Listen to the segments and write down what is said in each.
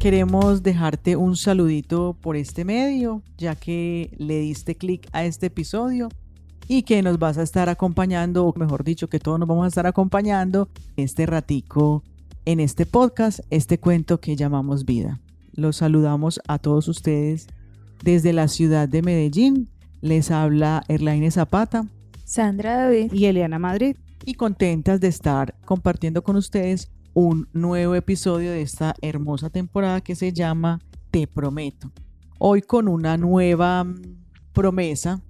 queremos dejarte un saludito por este medio, ya que le diste clic a este episodio y que nos vas a estar acompañando, o mejor dicho, que todos nos vamos a estar acompañando este ratico en este podcast, este cuento que llamamos vida. Los saludamos a todos ustedes desde la ciudad de Medellín. Les habla Erlaine Zapata, Sandra David y Eliana Madrid. Y contentas de estar compartiendo con ustedes un nuevo episodio de esta hermosa temporada que se llama Te Prometo. Hoy con una nueva mm, promesa,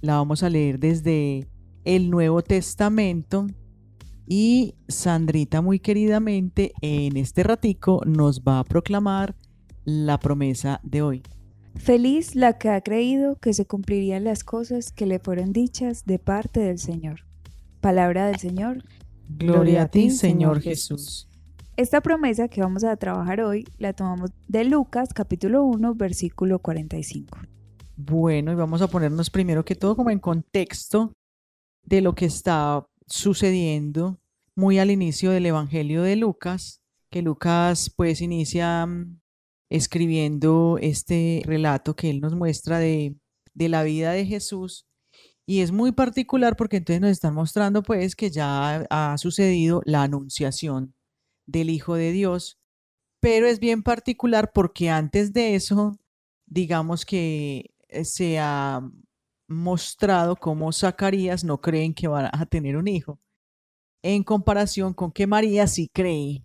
la vamos a leer desde el Nuevo Testamento y Sandrita muy queridamente en este ratico nos va a proclamar la promesa de hoy. Feliz la que ha creído que se cumplirían las cosas que le fueron dichas de parte del Señor. Palabra del Señor. Gloria, a ti, Señor Jesús. Esta promesa que vamos a trabajar hoy la tomamos de Lucas capítulo 1 versículo 45. Bueno, y vamos a ponernos primero que todo como en contexto de lo que está sucediendo muy al inicio del Evangelio de Lucas, que Lucas pues inicia mm, escribiendo este relato que él nos muestra de, de la vida de Jesús y es muy particular porque entonces nos están mostrando pues que ya ha sucedido la anunciación del Hijo de Dios, pero es bien particular porque antes de eso, digamos que eh, se ha mostrado cómo Zacarías no creen que va a tener un hijo, en comparación con que María sí cree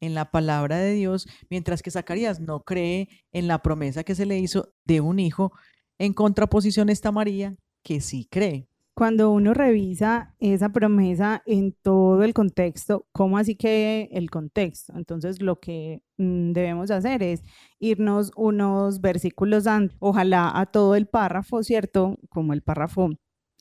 en la palabra de Dios, mientras que Zacarías no cree en la promesa que se le hizo de un hijo. En contraposición está María, que sí cree. Cuando uno revisa esa promesa en todo el contexto, ¿cómo así que el contexto? Entonces lo que mm, debemos hacer es irnos unos versículos antes, ojalá a todo el párrafo, ¿cierto? Como el párrafo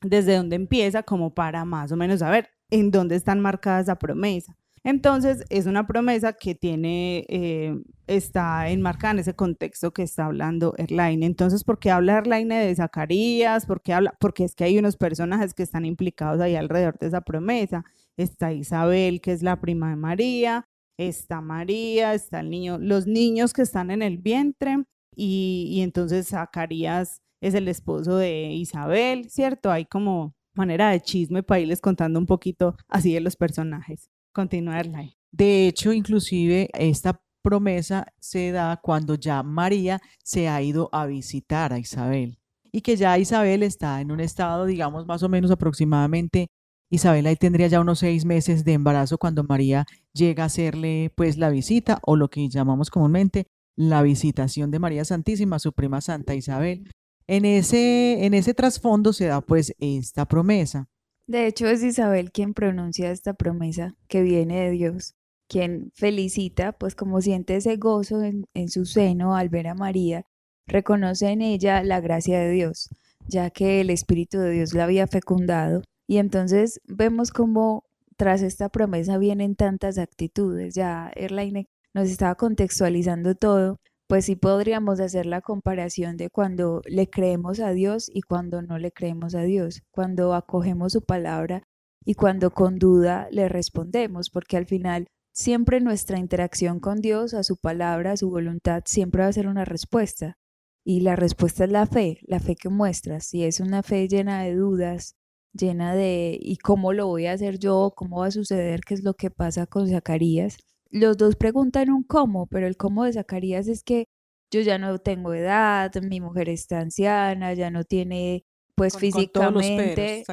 desde donde empieza, como para más o menos saber en dónde están marcadas esa promesa. Entonces, es una promesa que tiene, eh, está enmarcada en ese contexto que está hablando Erlaine. Entonces, ¿por qué habla Erlaine de Zacarías? ¿Por qué habla? Porque es que hay unos personajes que están implicados ahí alrededor de esa promesa. Está Isabel, que es la prima de María, está María, está el niño, los niños que están en el vientre, y, y entonces Zacarías es el esposo de Isabel, ¿cierto? Hay como manera de chisme para irles contando un poquito así de los personajes continuarla. De hecho, inclusive esta promesa se da cuando ya María se ha ido a visitar a Isabel y que ya Isabel está en un estado, digamos, más o menos aproximadamente, Isabel ahí tendría ya unos seis meses de embarazo cuando María llega a hacerle pues la visita o lo que llamamos comúnmente la visitación de María Santísima, su prima Santa Isabel. En ese, en ese trasfondo se da pues esta promesa. De hecho, es Isabel quien pronuncia esta promesa que viene de Dios, quien felicita, pues como siente ese gozo en, su seno al ver a María, reconoce en ella la gracia de Dios, ya que el Espíritu de Dios la había fecundado. Y entonces vemos cómo tras esta promesa vienen tantas actitudes. Ya Erlaine nos estaba contextualizando todo pues sí podríamos hacer la comparación de cuando le creemos a Dios y cuando no le creemos a Dios, cuando acogemos su palabra y cuando con duda le respondemos, porque al final siempre nuestra interacción con Dios, a su palabra, a su voluntad, siempre va a ser una respuesta. Y la respuesta es la fe, la fe que muestras. Si es una fe llena de dudas, llena de ¿y cómo lo voy a hacer yo? ¿Cómo va a suceder? ¿Qué es lo que pasa con Zacarías? Los dos preguntan un cómo, pero el cómo de Zacarías es que yo ya no tengo edad, mi mujer está anciana, ya no tiene, pues físicamente.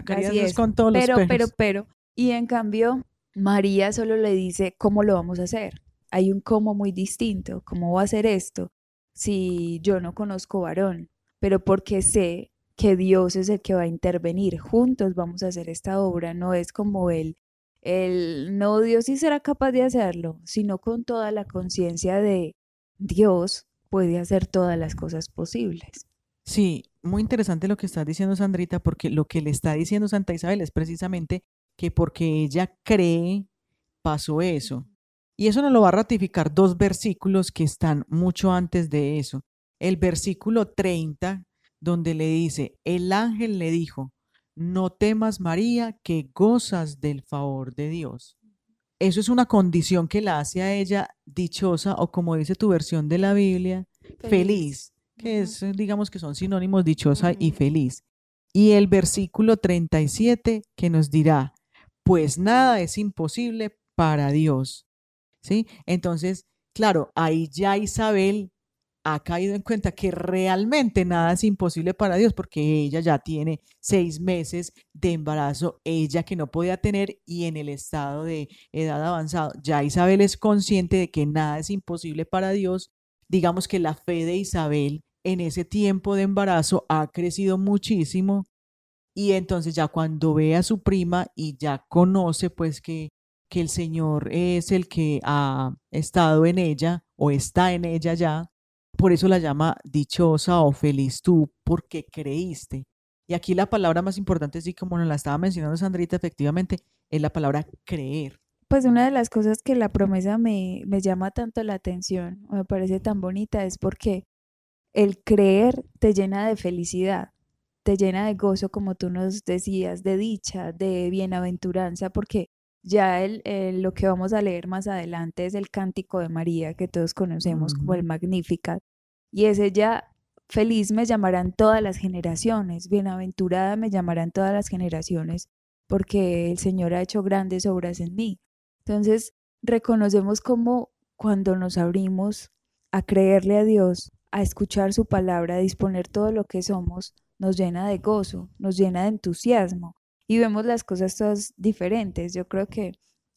Con todos pero, los pero, pero, y en cambio, María solo le dice cómo lo vamos a hacer. Hay un cómo muy distinto. ¿Cómo va a hacer esto si yo no conozco varón? Pero porque sé que Dios es el que va a intervenir. Juntos vamos a hacer esta obra. No es como él el no Dios sí será capaz de hacerlo, sino con toda la conciencia de Dios puede hacer todas las cosas posibles. Sí, muy interesante lo que está diciendo Sandrita, porque lo que le está diciendo Santa Isabel es precisamente que porque ella cree, pasó eso. Y eso nos lo va a ratificar dos versículos que están mucho antes de eso. El versículo 30, donde le dice, el ángel le dijo, no temas María, que gozas del favor de Dios. Eso es una condición que la hace a ella dichosa o como dice tu versión de la Biblia, feliz, que es, digamos que son sinónimos dichosa y feliz. Y el versículo 37 que nos dirá, pues nada es imposible para Dios. ¿Sí? Entonces, claro, ahí ya Isabel ha caído en cuenta que realmente nada es imposible para Dios porque ella ya tiene seis meses de embarazo, ella que no podía tener y en el estado de edad avanzado. Ya Isabel es consciente de que nada es imposible para Dios. Digamos que la fe de Isabel en ese tiempo de embarazo ha crecido muchísimo y entonces ya cuando ve a su prima y ya conoce pues que, que el Señor es el que ha estado en ella o está en ella ya, por eso la llama dichosa o feliz tú, porque creíste. Y aquí la palabra más importante, sí como nos la estaba mencionando Sandrita, efectivamente, es la palabra creer. Pues una de las cosas que la promesa me, me llama tanto la atención, me parece tan bonita, es porque el creer te llena de felicidad, te llena de gozo, como tú nos decías, de dicha, de bienaventuranza, porque ya el, lo que vamos a leer más adelante es el cántico de María, que todos conocemos como el Magnificat. Y ese ya, feliz me llamarán todas las generaciones, bienaventurada me llamarán todas las generaciones, porque el Señor ha hecho grandes obras en mí. Entonces, reconocemos como cuando nos abrimos a creerle a Dios, a escuchar su palabra, a disponer todo lo que somos, nos llena de gozo, nos llena de entusiasmo y vemos las cosas todas diferentes. Yo creo que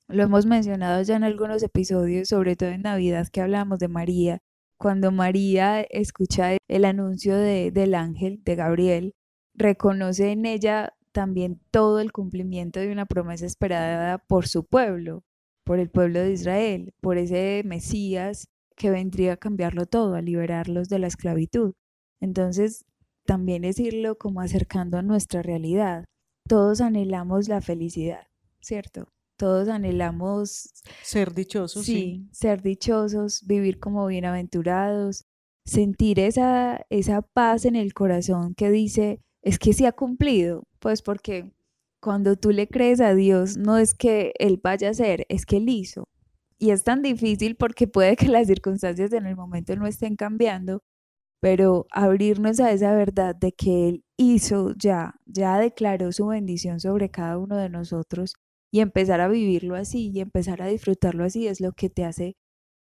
lo hemos mencionado ya en algunos episodios, sobre todo en Navidad que hablamos de María. Cuando María escucha el anuncio de, del ángel, de Gabriel, reconoce en ella también todo el cumplimiento de una promesa esperada por su pueblo, por el pueblo de Israel, por ese Mesías que vendría a cambiarlo todo, a liberarlos de la esclavitud. Entonces, también es irlo como acercando a nuestra realidad. Todos anhelamos la felicidad, ¿cierto? Todos anhelamos ser dichosos. Sí, ser dichosos, vivir como bienaventurados, sentir esa, esa paz en el corazón que dice, es que se ha cumplido, pues porque cuando tú le crees a Dios, no es que Él vaya a ser, es que Él hizo. Y es tan difícil porque puede que las circunstancias en el momento no estén cambiando, pero abrirnos a esa verdad de que Él hizo ya, ya declaró su bendición sobre cada uno de nosotros y empezar a vivirlo así y empezar a disfrutarlo así es lo que te hace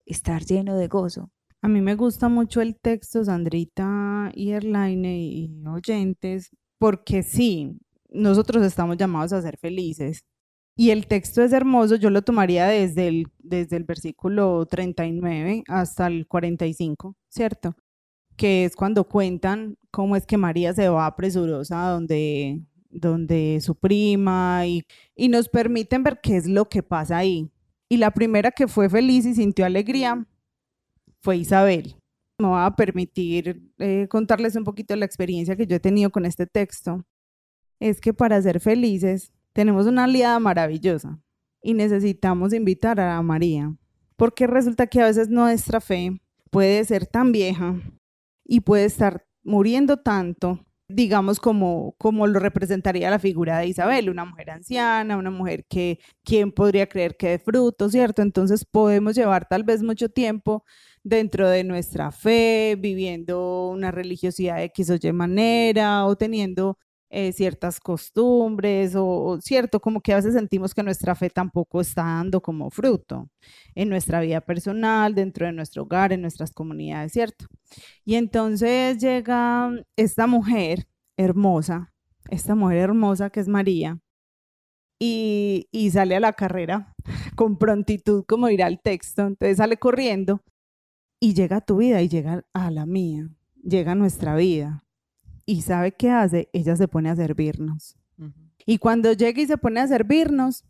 estar lleno de gozo. A mí me gusta mucho el texto, Sandrita y Erlaine y oyentes, porque sí, nosotros estamos llamados a ser felices. Y el texto es hermoso, yo lo tomaría desde el, desde el versículo 39 hasta el 45, ¿cierto? Que es cuando cuentan cómo es que María se va presurosa donde, donde su prima y, y nos permiten ver qué es lo que pasa ahí. Y la primera que fue feliz y sintió alegría fue Isabel. Me va a permitir eh, contarles un poquito la experiencia que yo he tenido con este texto. Es que para ser felices tenemos una aliada maravillosa y necesitamos invitar a María, porque resulta que a veces nuestra fe puede ser tan vieja y puede estar muriendo tanto, digamos, como, como lo representaría la figura de Isabel, una mujer anciana, una mujer que, ¿quién podría creer que de fruto, cierto? Entonces podemos llevar tal vez mucho tiempo dentro de nuestra fe, viviendo una religiosidad de X o Y manera o teniendo eh, ciertas costumbres o, cierto, como que a veces sentimos que nuestra fe tampoco está dando como fruto en nuestra vida personal, dentro de nuestro hogar, en nuestras comunidades, ¿cierto? Y entonces llega esta mujer hermosa, esta mujer hermosa que es María, y, y sale a la carrera con prontitud, como dirá el texto, entonces sale corriendo y llega a tu vida y llega a la mía, llega a nuestra vida y sabe qué hace, ella se pone a servirnos. Y cuando llega y se pone a servirnos,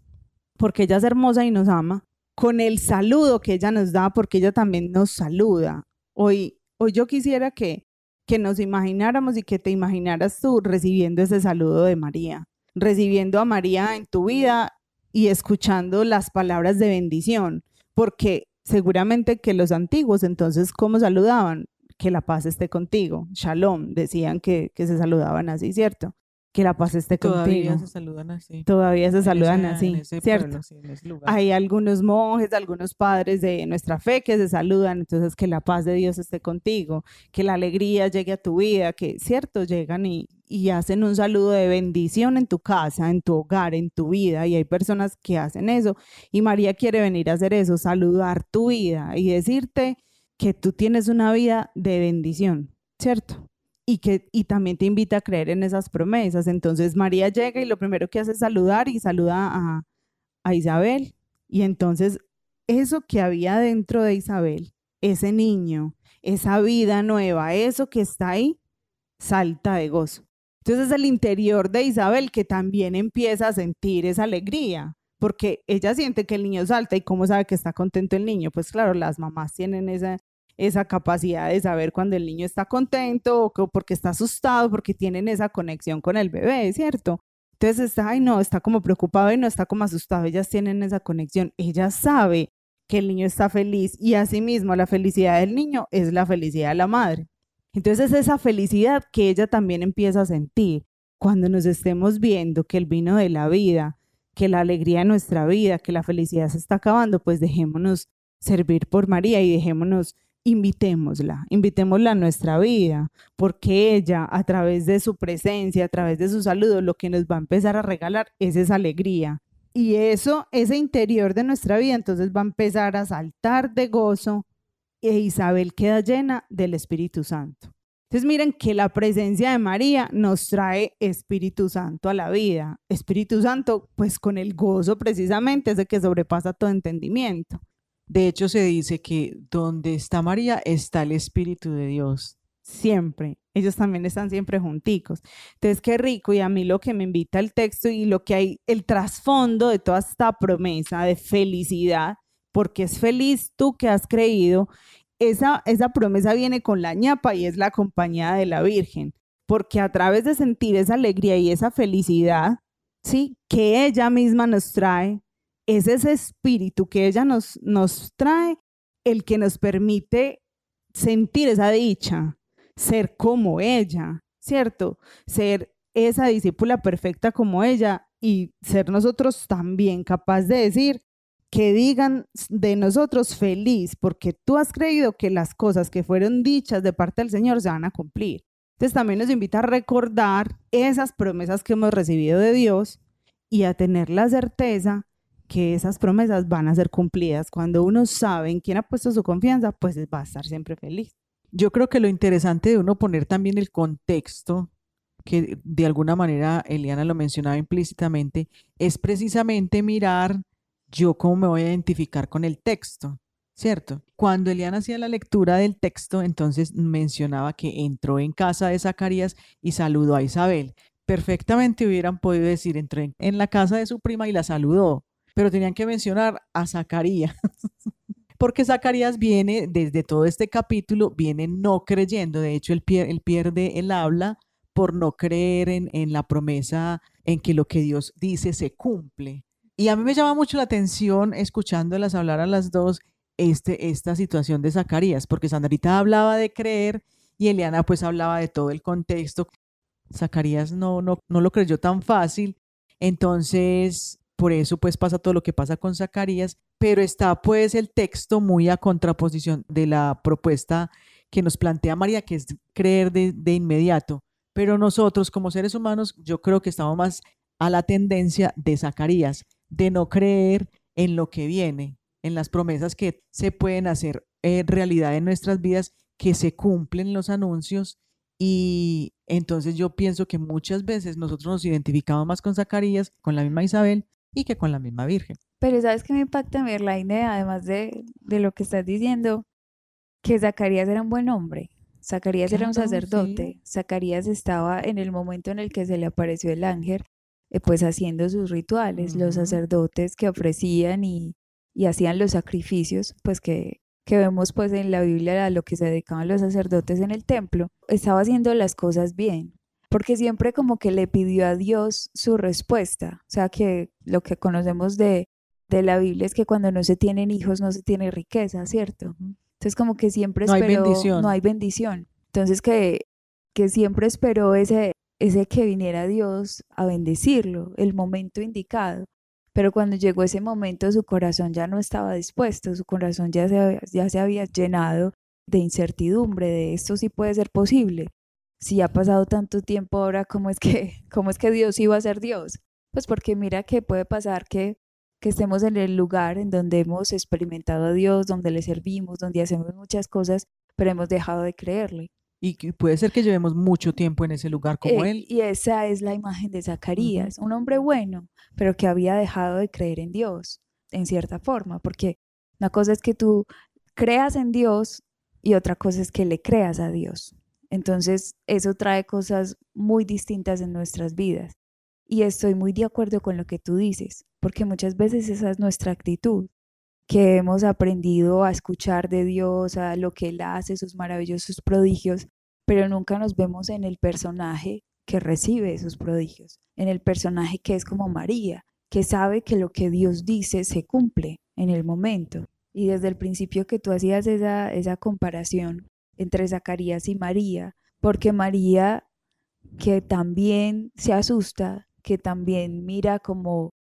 porque ella es hermosa y nos ama, con el saludo que ella nos da, porque ella también nos saluda. Hoy, hoy yo quisiera que, que nos imagináramos y que te imaginaras tú recibiendo ese saludo de María, recibiendo a María en tu vida y escuchando las palabras de bendición, porque seguramente que los antiguos entonces, ¿cómo saludaban? Que la paz esté contigo. Shalom, decían que, se saludaban así, ¿cierto? que la paz esté Todavía contigo. se saludan así. Todavía se saludan así, ¿cierto? pueblo, sí. Hay algunos monjes, algunos padres de nuestra fe que se saludan, entonces que la paz de Dios esté contigo, que la alegría llegue a tu vida, que cierto, llegan y, y hacen un saludo de bendición en tu casa, en tu hogar, en tu vida, y hay personas que hacen eso, y María quiere venir a hacer eso, saludar tu vida y decirte que tú tienes una vida de bendición, ¿cierto? Y que y también te invita a creer en esas promesas. Entonces María llega y lo primero que hace es saludar y saluda a, a Isabel. Y entonces eso que había dentro de Isabel, ese niño, esa vida nueva, eso que está ahí, salta de gozo. Entonces el interior de Isabel que también empieza a sentir esa alegría, porque ella siente que el niño salta y cómo sabe que está contento el niño. Pues claro, las mamás tienen esa, esa capacidad de saber cuando el niño está contento o que- porque está asustado, porque tienen esa conexión con el bebé, ¿cierto? Entonces está, ay no, está como preocupado y no está como asustado. Ellas tienen esa conexión. Ella sabe que el niño está feliz y asimismo la felicidad del niño es la felicidad de la madre. Entonces esa felicidad que ella también empieza a sentir cuando nos estemos viendo que el vino de la vida, que la alegría de nuestra vida, que la felicidad se está acabando, pues dejémonos servir por María y dejémonos, invitémosla, invitémosla a nuestra vida, porque ella a través de su presencia, a través de su saludo, lo que nos va a empezar a regalar es esa alegría. Y eso, ese interior de nuestra vida, entonces va a empezar a saltar de gozo e Isabel queda llena del Espíritu Santo. Entonces miren que la presencia de María nos trae Espíritu Santo a la vida. Espíritu Santo, pues con el gozo precisamente es el que sobrepasa todo entendimiento. De hecho, se dice que donde está María está el Espíritu de Dios. Siempre. Ellos también están siempre junticos. Entonces, qué rico. Y a mí lo que me invita el texto y lo que hay, el trasfondo de toda esta promesa de felicidad, porque es feliz tú que has creído, esa, esa promesa viene con la ñapa y es la compañía de la Virgen, porque a través de sentir esa alegría y esa felicidad, ¿sí? Que ella misma nos trae, es ese espíritu que ella nos, nos trae el que nos permite sentir esa dicha, ser como ella, ¿cierto? Ser esa discípula perfecta como ella y ser nosotros también capaz de decir que digan de nosotros feliz, porque tú has creído que las cosas que fueron dichas de parte del Señor se van a cumplir. Entonces también nos invita a recordar esas promesas que hemos recibido de Dios y a tener la certeza que esas promesas van a ser cumplidas. Cuando uno sabe en quién ha puesto su confianza, pues va a estar siempre feliz. Yo creo que lo interesante de uno poner también el contexto, que de alguna manera Eliana lo mencionaba implícitamente, es precisamente mirar yo cómo me voy a identificar con el texto, ¿cierto? Cuando Eliana hacía la lectura del texto, entonces mencionaba que entró en casa de Zacarías y saludó a Isabel. Perfectamente hubieran podido decir, entró en, la casa de su prima y la saludó, pero tenían que mencionar a Zacarías. Porque Zacarías viene, desde todo este capítulo, viene no creyendo. De hecho, él, pier- él pierde el habla por no creer en, en la promesa, en que lo que Dios dice se cumple. Y a mí me llama mucho la atención, escuchándolas hablar a las dos, este, esta situación de Zacarías, porque Sandrita hablaba de creer y Eliana pues hablaba de todo el contexto. Zacarías no, no, no lo creyó tan fácil, entonces por eso pues pasa todo lo que pasa con Zacarías, pero está pues el texto muy a contraposición de la propuesta que nos plantea María, que es creer de, de inmediato. Pero nosotros como seres humanos, yo creo que estamos más a la tendencia de Zacarías, de no creer en lo que viene, en las promesas que se pueden hacer en realidad en nuestras vidas, que se cumplen los anuncios. Y entonces yo pienso que muchas veces nosotros nos identificamos más con Zacarías, con la misma Isabel y que con la misma Virgen. Pero ¿sabes qué me impacta, Merlaine? Además de, de lo que estás diciendo, que Zacarías era un buen hombre. Zacarías era un sacerdote. Zacarías estaba en el momento en el que se le apareció el ángel, eh, pues haciendo sus rituales. Los sacerdotes que ofrecían y, y hacían los sacrificios, pues que, que vemos pues en la Biblia a lo que se dedicaban los sacerdotes en el templo, estaba haciendo las cosas bien. Porque siempre como que le pidió a Dios su respuesta. O sea que lo que conocemos de, de la Biblia es que cuando no se tienen hijos no se tiene riqueza, ¿cierto? Entonces como que siempre No hay esperó, bendición. no hay bendición. Entonces que, que siempre esperó ese, ese que viniera Dios a bendecirlo, el momento indicado. Pero cuando llegó ese momento su corazón ya no estaba dispuesto, su corazón ya se, ya se había llenado de incertidumbre, de esto sí puede ser posible. Si ha pasado tanto tiempo ahora, ¿cómo es que, cómo es que Dios iba a ser Dios? Pues porque mira que puede pasar que, que estemos en el lugar en donde hemos experimentado a Dios, donde le servimos, donde hacemos muchas cosas, pero hemos dejado de creerle. Y puede ser que llevemos mucho tiempo en ese lugar como Eh, él. Y esa es la imagen de Zacarías, un hombre bueno, pero que había dejado de creer en Dios, en cierta forma, porque una cosa es que tú creas en Dios y otra cosa es que le creas a Dios. Entonces, eso trae cosas muy distintas en nuestras vidas. Y estoy muy de acuerdo con lo que tú dices, porque muchas veces esa es nuestra actitud, que hemos aprendido a escuchar de Dios, a lo que Él hace, sus maravillosos prodigios, pero nunca nos vemos en el personaje que recibe esos prodigios, en el personaje que es como María, que sabe que lo que Dios dice se cumple en el momento. Y desde el principio que tú hacías esa, esa comparación entre Zacarías y María, porque María, que también se asusta, que también mira como,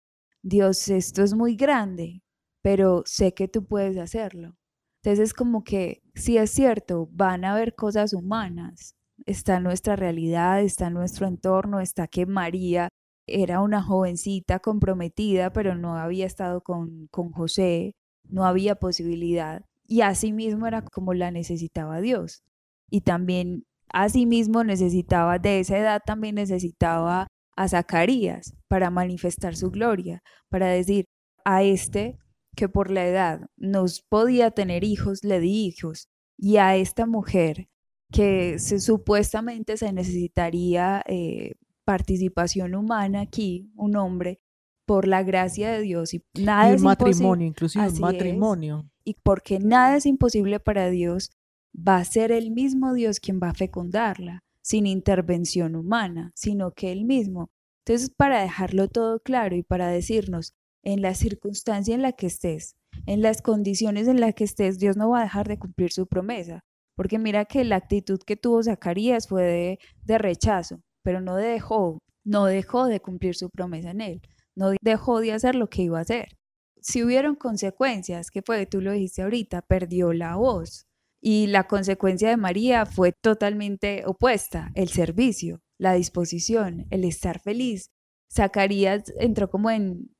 Dios, esto es muy grande, pero sé que tú puedes hacerlo. Entonces es como que, si es cierto, van a haber cosas humanas, está nuestra realidad, está nuestro entorno, está que María era una jovencita comprometida, pero no había estado con, con José, no había posibilidad. Y asimismo era como la necesitaba Dios. Y también asimismo necesitaba, de esa edad también necesitaba a Zacarías para manifestar su gloria, para decir a este que por la edad nos podía tener hijos, le di hijos, y a esta mujer que supuestamente se necesitaría eh, participación humana aquí, un hombre, por la gracia de Dios y nada y es matrimonio, inclusive Así un es. matrimonio. Y porque nada es imposible para Dios, va a ser el mismo Dios quien va a fecundarla, sin intervención humana, sino que Él mismo. Entonces, para dejarlo todo claro y para decirnos, en la circunstancia en la que estés, en las condiciones en las que estés, Dios no va a dejar de cumplir su promesa. Porque mira que la actitud que tuvo Zacarías fue de, de rechazo, pero no dejó, no dejó de cumplir su promesa en él, no dejó de hacer lo que iba a hacer. Si hubieron consecuencias, que fue, tú lo dijiste ahorita, perdió la voz. Y la consecuencia de María fue totalmente opuesta, el servicio, la disposición, el estar feliz. Zacarías entró como en,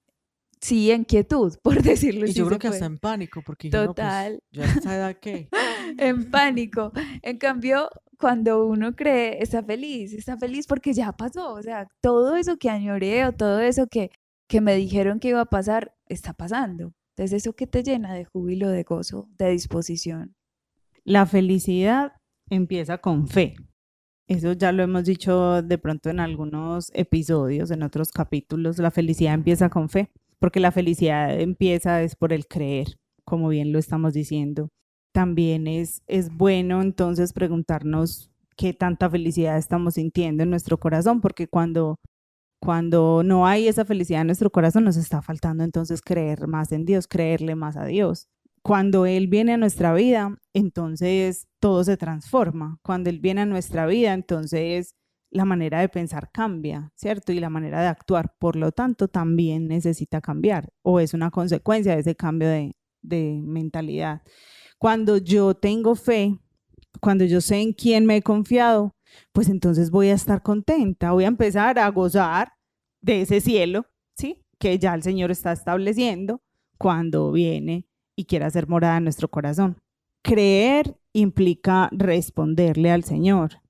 sí, en quietud, por decirlo Y así. yo creo que hasta puede. en pánico, porque yo, no, pues, Total. yo a esta edad qué. en pánico. En cambio, cuando uno cree, está feliz, está feliz porque ya pasó. O sea, todo eso que añoré o todo eso que, que me dijeron que iba a pasar, está pasando. Entonces, eso que te llena de júbilo, de gozo, de disposición. La felicidad empieza con fe. Eso ya lo hemos dicho de pronto en algunos episodios, en otros capítulos. La felicidad empieza con fe, porque la felicidad empieza es por el creer, como bien lo estamos diciendo. También es, es bueno entonces preguntarnos qué tanta felicidad estamos sintiendo en nuestro corazón, porque cuando, cuando no hay esa felicidad en nuestro corazón nos está faltando entonces creer más en Dios, creerle más a Dios cuando Él viene a nuestra vida, entonces todo se transforma. Cuando Él viene a nuestra vida, entonces la manera de pensar cambia, ¿cierto? Y la manera de actuar, por lo tanto, también necesita cambiar o es una consecuencia de ese cambio de, de mentalidad. Cuando yo tengo fe, cuando yo sé en quién me he confiado, pues entonces voy a estar contenta, voy a empezar a gozar de ese cielo, ¿sí? Que ya el Señor está estableciendo cuando viene y quiere hacer morada en nuestro corazón. Creer implica responderle al Señor.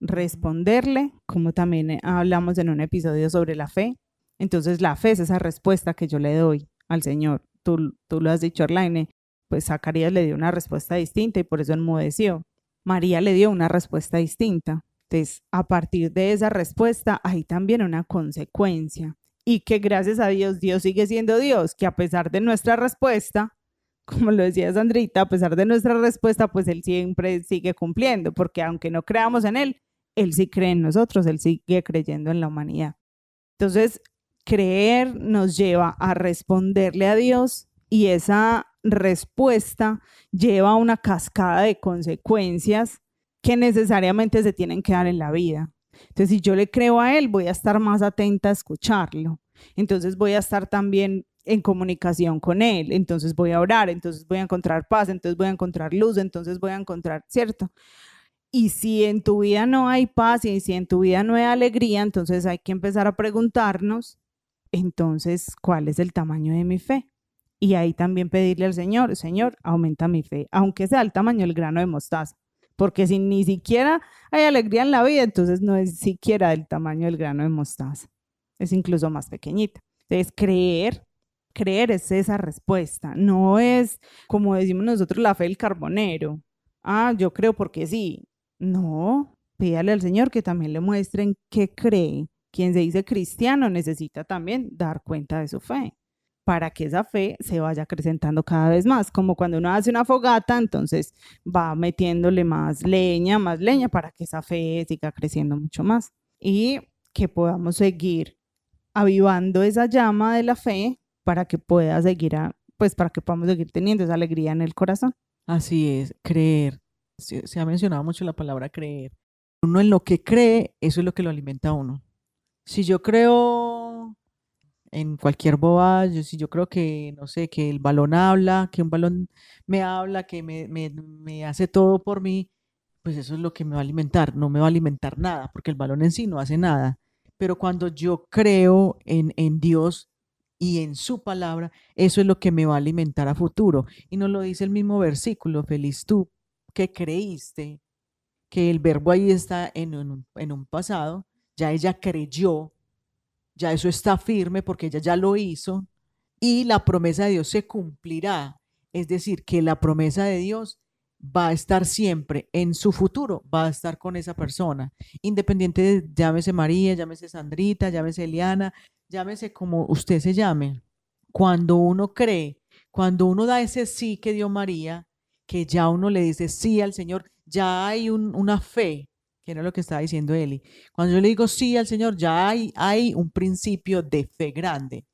Responderle, como también hablamos en un episodio sobre la fe. Entonces la fe es esa respuesta que yo le doy al Señor. Tú, tú lo has dicho, Arlaine, pues Zacarías le dio una respuesta distinta y por eso enmudeció. María le dio una respuesta distinta. Entonces, a partir de esa respuesta hay también una consecuencia. Y que gracias a Dios, Dios sigue siendo Dios, que a pesar de nuestra respuesta, como lo decía Sandrita, a pesar de nuestra respuesta, pues Él siempre sigue cumpliendo, porque aunque no creamos en Él, Él sí cree en nosotros, Él sigue creyendo en la humanidad. Entonces, creer nos lleva a responderle a Dios y esa respuesta lleva a una cascada de consecuencias que necesariamente se tienen que dar en la vida. Entonces, si yo le creo a Él, voy a estar más atenta a escucharlo. Entonces, voy a estar también en comunicación con Él. Entonces, voy a orar, entonces voy a encontrar paz, entonces voy a encontrar luz, entonces voy a encontrar, ¿cierto? Y si en tu vida no hay paz y si en tu vida no hay alegría, entonces hay que empezar a preguntarnos, entonces, ¿cuál es el tamaño de mi fe? Y ahí también pedirle al Señor, Señor, aumenta mi fe, aunque sea el tamaño del grano de mostaza. Porque si ni siquiera hay alegría en la vida, entonces no es siquiera del tamaño del grano de mostaza. Es incluso más pequeñita. Entonces, creer, creer es esa respuesta. No es, como decimos nosotros, la fe del carbonero. Ah, yo creo porque sí. No, pídale al Señor que también le muestren qué cree. Quien se dice cristiano necesita también dar cuenta de su fe para que esa fe se vaya acrecentando cada vez más, como cuando uno hace una fogata, entonces va metiéndole más leña, más leña para que esa fe siga creciendo mucho más y que podamos seguir avivando esa llama de la fe para que pueda seguir, pues para que podamos seguir teniendo esa alegría en el corazón. Así es, creer. Se, se ha mencionado mucho la palabra creer. Uno en lo que cree, eso es lo que lo alimenta a uno. Si yo creo en cualquier boba, yo, si yo creo que, no sé, que el balón habla, que un balón me habla, que me, me, me, hace todo por mí, pues eso es lo que me va a alimentar, no me va a alimentar nada, porque el balón en sí no hace nada. Pero cuando yo creo en, en Dios y en su palabra, eso es lo que me va a alimentar a futuro. Y nos lo dice el mismo versículo, feliz tú que creíste que el verbo ahí está en un, en un pasado, ya ella creyó ya eso está firme porque ella ya lo hizo y la promesa de Dios se cumplirá. Es decir, que la promesa de Dios va a estar siempre en su futuro, va a estar con esa persona, independiente de, llámese María, llámese Sandrita, llámese Eliana, llámese como usted se llame. Cuando uno cree, cuando uno da ese sí que dio María, que ya uno le dice sí al Señor, ya hay una fe que era lo que estaba diciendo Eli. Cuando yo le digo sí al Señor, ya hay, hay un principio de fe grande.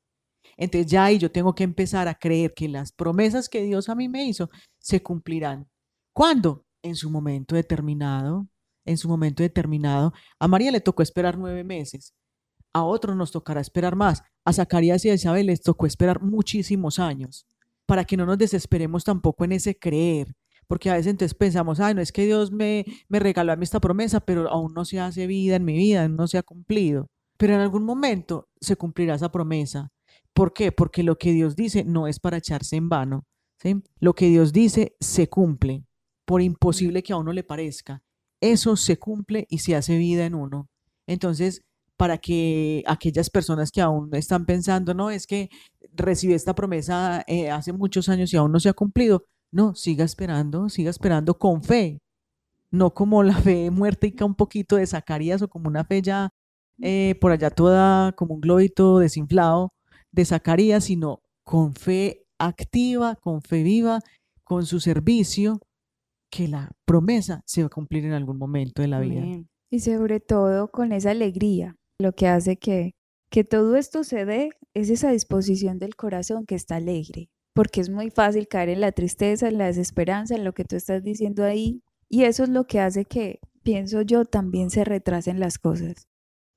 Entonces ya ahí yo tengo que empezar a creer que las promesas que Dios a mí me hizo se cumplirán. ¿Cuándo? En su momento determinado. En su momento determinado. A María le tocó esperar nueve meses. A otros nos tocará esperar más. A Zacarías y a Isabel les tocó esperar muchísimos años. Para que no nos desesperemos tampoco en ese creer, porque a veces entonces pensamos, ay, no es que Dios me, me regaló a mí esta promesa, pero aún no se hace vida en mi vida, no se ha cumplido. Pero en algún momento se cumplirá esa promesa. ¿Por qué? Porque lo que Dios dice no es para echarse en vano. ¿sí? Lo que Dios dice se cumple, por imposible que a uno le parezca. Eso se cumple y se hace vida en uno. Entonces, para que aquellas personas que aún están pensando, no, es que recibí esta promesa eh, hace muchos años y aún no se ha cumplido, no, siga esperando, siga esperando con fe, no como la fe muerta un poquito de Zacarías o como una fe ya eh, por allá toda como un globito desinflado de Zacarías, sino con fe activa, con fe viva, con su servicio, que la promesa se va a cumplir en algún momento de la vida. Y sobre todo con esa alegría, lo que hace que, que todo esto se dé es esa disposición del corazón que está alegre, porque es muy fácil caer en la tristeza, en la desesperanza, en lo que tú estás diciendo ahí. Y eso es lo que hace que, pienso yo, también se retrasen las cosas.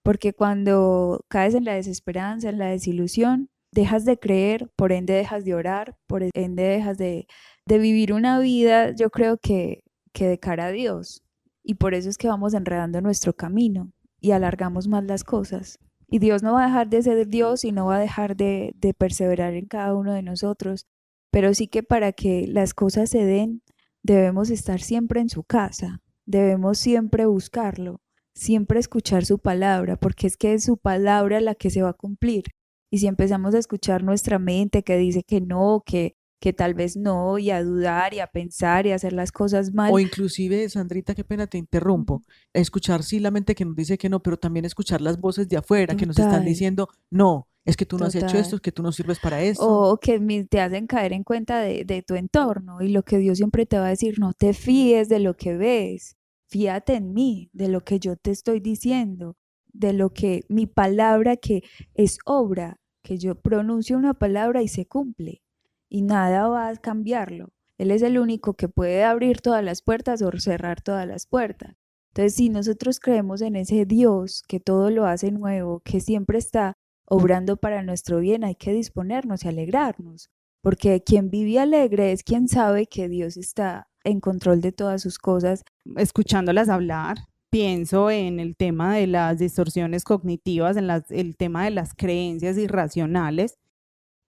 Porque cuando caes en la desesperanza, en la desilusión, dejas de creer, por ende dejas de orar, por ende dejas de, de vivir una vida, yo creo que, que de cara a Dios. Y por eso es que vamos enredando nuestro camino y alargamos más las cosas. Y Dios no va a dejar de ser Dios y no va a dejar de, de perseverar en cada uno de nosotros, pero sí que para que las cosas se den, debemos estar siempre en su casa, debemos siempre buscarlo, siempre escuchar su palabra, porque es que es su palabra la que se va a cumplir. Y si empezamos a escuchar nuestra mente que dice que no, que que tal vez no, y a dudar y a pensar y a hacer las cosas mal. O inclusive, Sandrita, qué pena te interrumpo, escuchar sí la mente que nos dice que no, pero también escuchar las voces de afuera que nos están diciendo, no, es que tú no has hecho esto, es que tú no sirves para eso. O que te hacen caer en cuenta de, de tu entorno y lo que Dios siempre te va a decir, no te fíes de lo que ves, fíate en mí, de lo que yo te estoy diciendo, de lo que mi palabra que es obra, que yo pronuncio una palabra y se cumple y nada va a cambiarlo. Él es el único que puede abrir todas las puertas o cerrar todas las puertas. Entonces, si nosotros creemos en ese Dios que todo lo hace nuevo, que siempre está obrando para nuestro bien, hay que disponernos y alegrarnos, porque quien vive alegre es quien sabe que Dios está en control de todas sus cosas. Escuchándolas hablar, pienso en el tema de las distorsiones cognitivas, en el tema de las creencias irracionales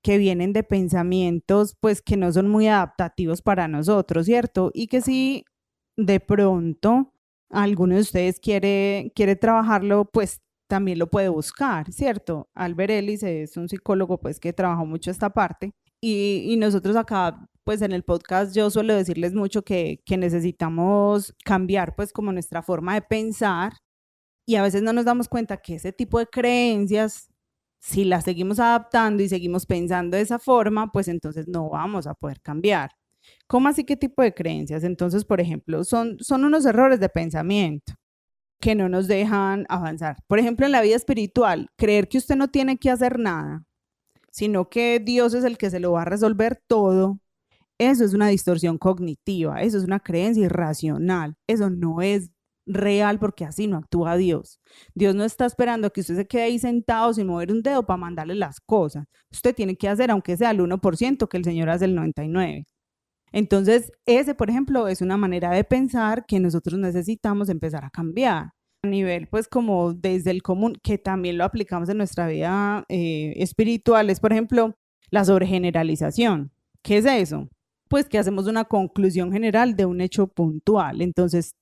que vienen de pensamientos pues que no son muy adaptativos para nosotros, ¿cierto? Y que si de pronto alguno de ustedes quiere, quiere trabajarlo, pues también lo puede buscar, ¿cierto? Albert Ellis es un psicólogo pues que trabajó mucho esta parte y, y nosotros acá pues en el podcast yo suelo decirles mucho que, que necesitamos cambiar pues como nuestra forma de pensar y a veces no nos damos cuenta que ese tipo de creencias si las seguimos adaptando y seguimos pensando de esa forma, pues entonces no vamos a poder cambiar. ¿Cómo así qué tipo de creencias? Entonces, por ejemplo, son, son unos errores de pensamiento que no nos dejan avanzar. Por ejemplo, en la vida espiritual, creer que usted no tiene que hacer nada, sino que Dios es el que se lo va a resolver todo, eso es una distorsión cognitiva, eso es una creencia irracional, eso no es real porque así no actúa Dios. Dios no está esperando que usted se quede ahí sentado sin mover un dedo para mandarle las cosas. Usted tiene que hacer, aunque sea el 1%, que el Señor hace el 99%. Entonces, ese, por ejemplo, es una manera de pensar que nosotros necesitamos empezar a cambiar. A nivel, pues, como desde el común, que también lo aplicamos en nuestra vida eh, espiritual, es, por ejemplo, la sobregeneralización. ¿Qué es eso? Pues que hacemos una conclusión general de un hecho puntual. Entonces,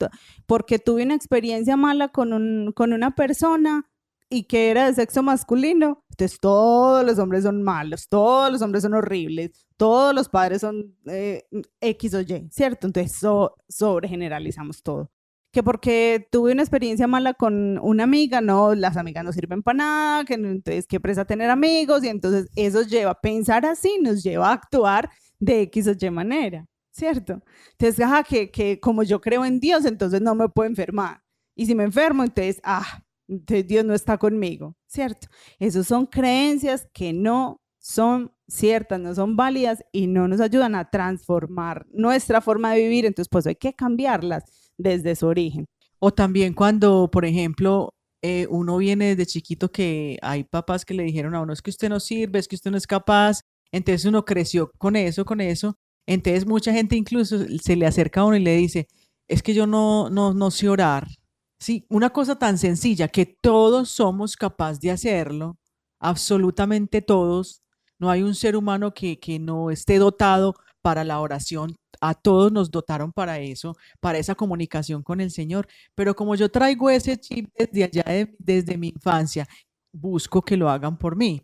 porque tuve una experiencia mala con, un, con una persona y que era de sexo masculino, entonces todos los hombres son malos, todos los hombres son horribles, todos los padres son eh, X o Y, ¿cierto? Entonces so, sobregeneralizamos todo. Que porque tuve una experiencia mala con una amiga, no, las amigas no sirven para nada, que entonces qué presa tener amigos y entonces eso lleva a pensar así, nos lleva a actuar de X o Y manera, ¿cierto? Entonces, ajá, que, que como yo creo en Dios, entonces no me puedo enfermar. Y si me enfermo, entonces, ah, entonces Dios no está conmigo, ¿cierto? Esas son creencias que no son ciertas, no son válidas y no nos ayudan a transformar nuestra forma de vivir, entonces pues hay que cambiarlas desde su origen. O también cuando, por ejemplo, eh, uno viene desde chiquito que hay papás que le dijeron a uno es que usted no sirve, es que usted no es capaz, entonces uno creció con eso, con eso. Entonces mucha gente incluso se le acerca a uno y le dice, es que yo no, no, no sé orar. Sí, una cosa tan sencilla que todos somos capaces de hacerlo, absolutamente todos. No hay un ser humano que, que no esté dotado para la oración. A todos nos dotaron para eso, para esa comunicación con el Señor. Pero como yo traigo ese chip desde allá, desde mi infancia, busco que lo hagan por mí.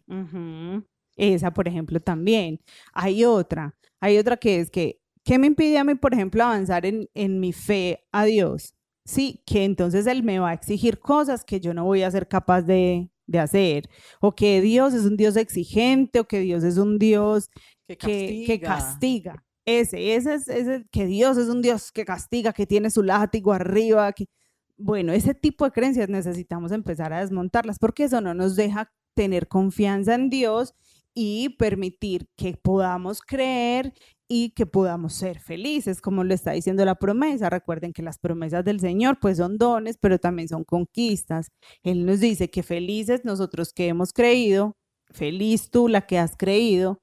Esa, por ejemplo, también. Hay otra, hay otra que es que, ¿qué me impide a mí, por ejemplo, avanzar en, en mi fe a Dios? Sí, que entonces Él me va a exigir cosas que yo no voy a ser capaz de, de hacer, o que Dios es un Dios exigente, o que Dios es un Dios que castiga. Que, castiga. Ese, ese es ese, que Dios es un Dios que castiga, que tiene su látigo arriba. Que... Bueno, ese tipo de creencias necesitamos empezar a desmontarlas porque eso no nos deja tener confianza en Dios y permitir que podamos creer y que podamos ser felices, como lo está diciendo la promesa. Recuerden que las promesas del Señor pues son dones, pero también son conquistas. Él nos dice que felices nosotros que hemos creído, feliz tú la que has creído,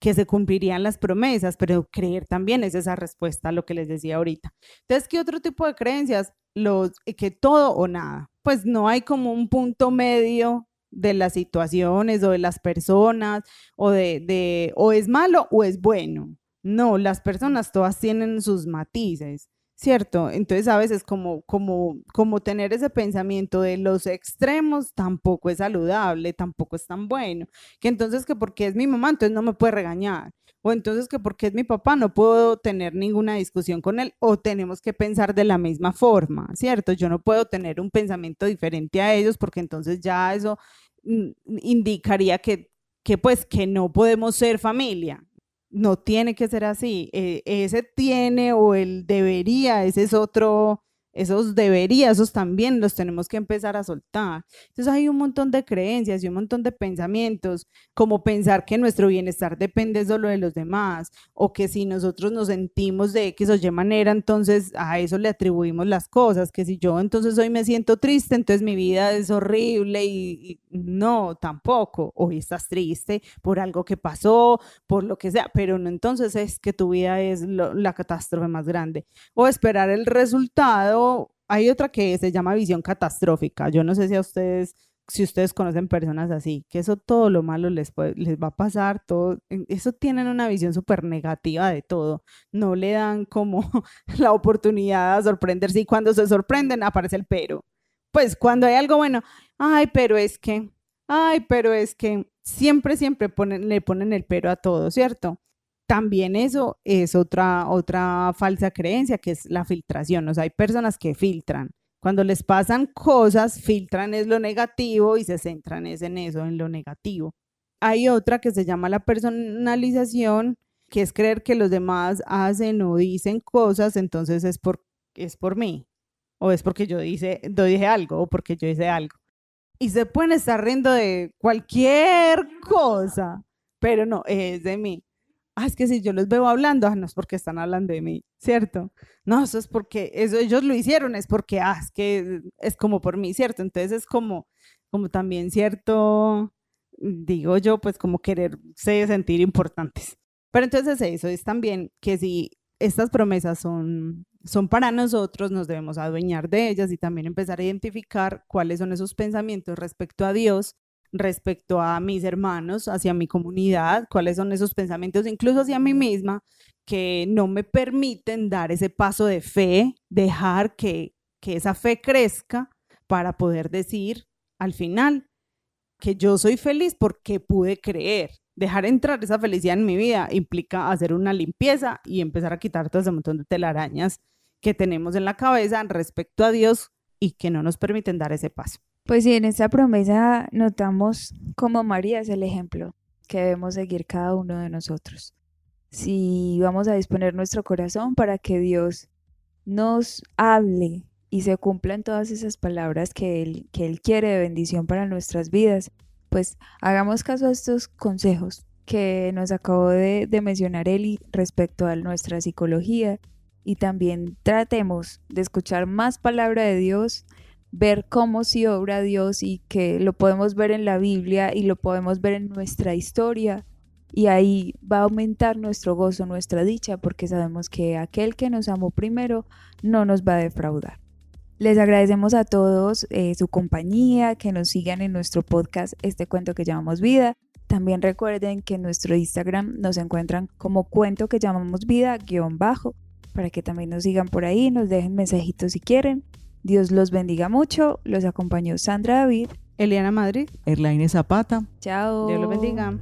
que se cumplirían las promesas, pero creer también es esa respuesta a lo que les decía ahorita. Entonces, ¿qué otro tipo de creencias? Los, que todo o nada. Pues no hay como un punto medio de las situaciones o de las personas o de, de, o es malo o es bueno. No, las personas todas tienen sus matices, ¿cierto? Entonces a veces como, como, como tener ese pensamiento de los extremos tampoco es saludable, tampoco es tan bueno. Que entonces que porque es mi mamá, entonces no me puede regañar. O entonces que porque es mi papá no puedo tener ninguna discusión con él o tenemos que pensar de la misma forma, ¿cierto? Yo no puedo tener un pensamiento diferente a ellos porque entonces ya eso indicaría que, que pues que no podemos ser familia. No tiene que ser así. E, ese tiene o el debería, ese es otro, esos debería, esos también los tenemos que empezar a soltar. Entonces hay un montón de creencias y un montón de pensamientos, como pensar que nuestro bienestar depende solo de los demás, o que si nosotros nos sentimos de X o Y manera, entonces a eso le atribuimos las cosas, que si yo entonces hoy me siento triste, entonces mi vida es horrible y, no, tampoco. Hoy estás triste por algo que pasó, por lo que sea, pero no entonces es que tu vida es la catástrofe más grande. O esperar el resultado hay otra que se llama visión catastrófica. Yo no sé si a ustedes, si ustedes conocen personas así, que eso todo lo malo les, les va a pasar, todo, eso tienen una visión súper negativa de todo. No le dan como la oportunidad de sorprenderse y cuando se sorprenden aparece el pero. Pues cuando hay algo bueno, ay, pero es que, ay, pero es que siempre, siempre le ponen el pero a todo, ¿cierto? También eso es otra, otra falsa creencia, que es la filtración. O sea, hay personas que filtran. Cuando les pasan cosas, filtran es lo negativo y se centran es en eso, en lo negativo. Hay otra que se llama la personalización, que es creer que los demás hacen o dicen cosas, entonces es por, es por mí, o es porque yo, dice, yo dije algo, o porque yo hice algo. Y se pueden estar riendo de cualquier cosa, pero no, es de mí ah, es que si yo los veo hablando, ah, no es porque están hablando de mí, ¿cierto? No, eso es porque eso, ellos lo hicieron, es porque, ah, es que es como por mí, ¿cierto? Entonces es como, como también cierto, digo yo, pues como quererse sentir importantes. Pero entonces eso es también que si estas promesas son, son para nosotros, nos debemos adueñar de ellas y también empezar a identificar cuáles son esos pensamientos respecto a Dios respecto a mis hermanos, hacia mi comunidad, cuáles son esos pensamientos, incluso hacia mí misma, que no me permiten dar ese paso de fe, dejar que, que esa fe crezca para poder decir al final que yo soy feliz porque pude creer. Dejar entrar esa felicidad en mi vida implica hacer una limpieza y empezar a quitar todo ese montón de telarañas que tenemos en la cabeza respecto a Dios y que no nos permiten dar ese paso. Pues sí, en esta promesa notamos cómo María es el ejemplo que debemos seguir cada uno de nosotros. Si vamos a disponer nuestro corazón para que Dios nos hable y se cumplan todas esas palabras que Él, que él quiere de bendición para nuestras vidas, pues hagamos caso a estos consejos que nos acabó de, de mencionar Eli respecto a nuestra psicología y también tratemos de escuchar más palabra de Dios ver cómo si obra Dios y que lo podemos ver en la Biblia y lo podemos ver en nuestra historia y ahí va a aumentar nuestro gozo, nuestra dicha, porque sabemos que aquel que nos amó primero no nos va a defraudar. Les agradecemos a todos eh, su compañía, que nos sigan en nuestro podcast, este cuento que llamamos vida. También recuerden que en nuestro Instagram nos encuentran como cuento que llamamos vida, guion bajo, para que también nos sigan por ahí, nos dejen mensajitos si quieren. Dios los bendiga mucho. Los acompañó Sandra David. Eliana Madrid. Erlaine Zapata. Chao. Dios los bendiga.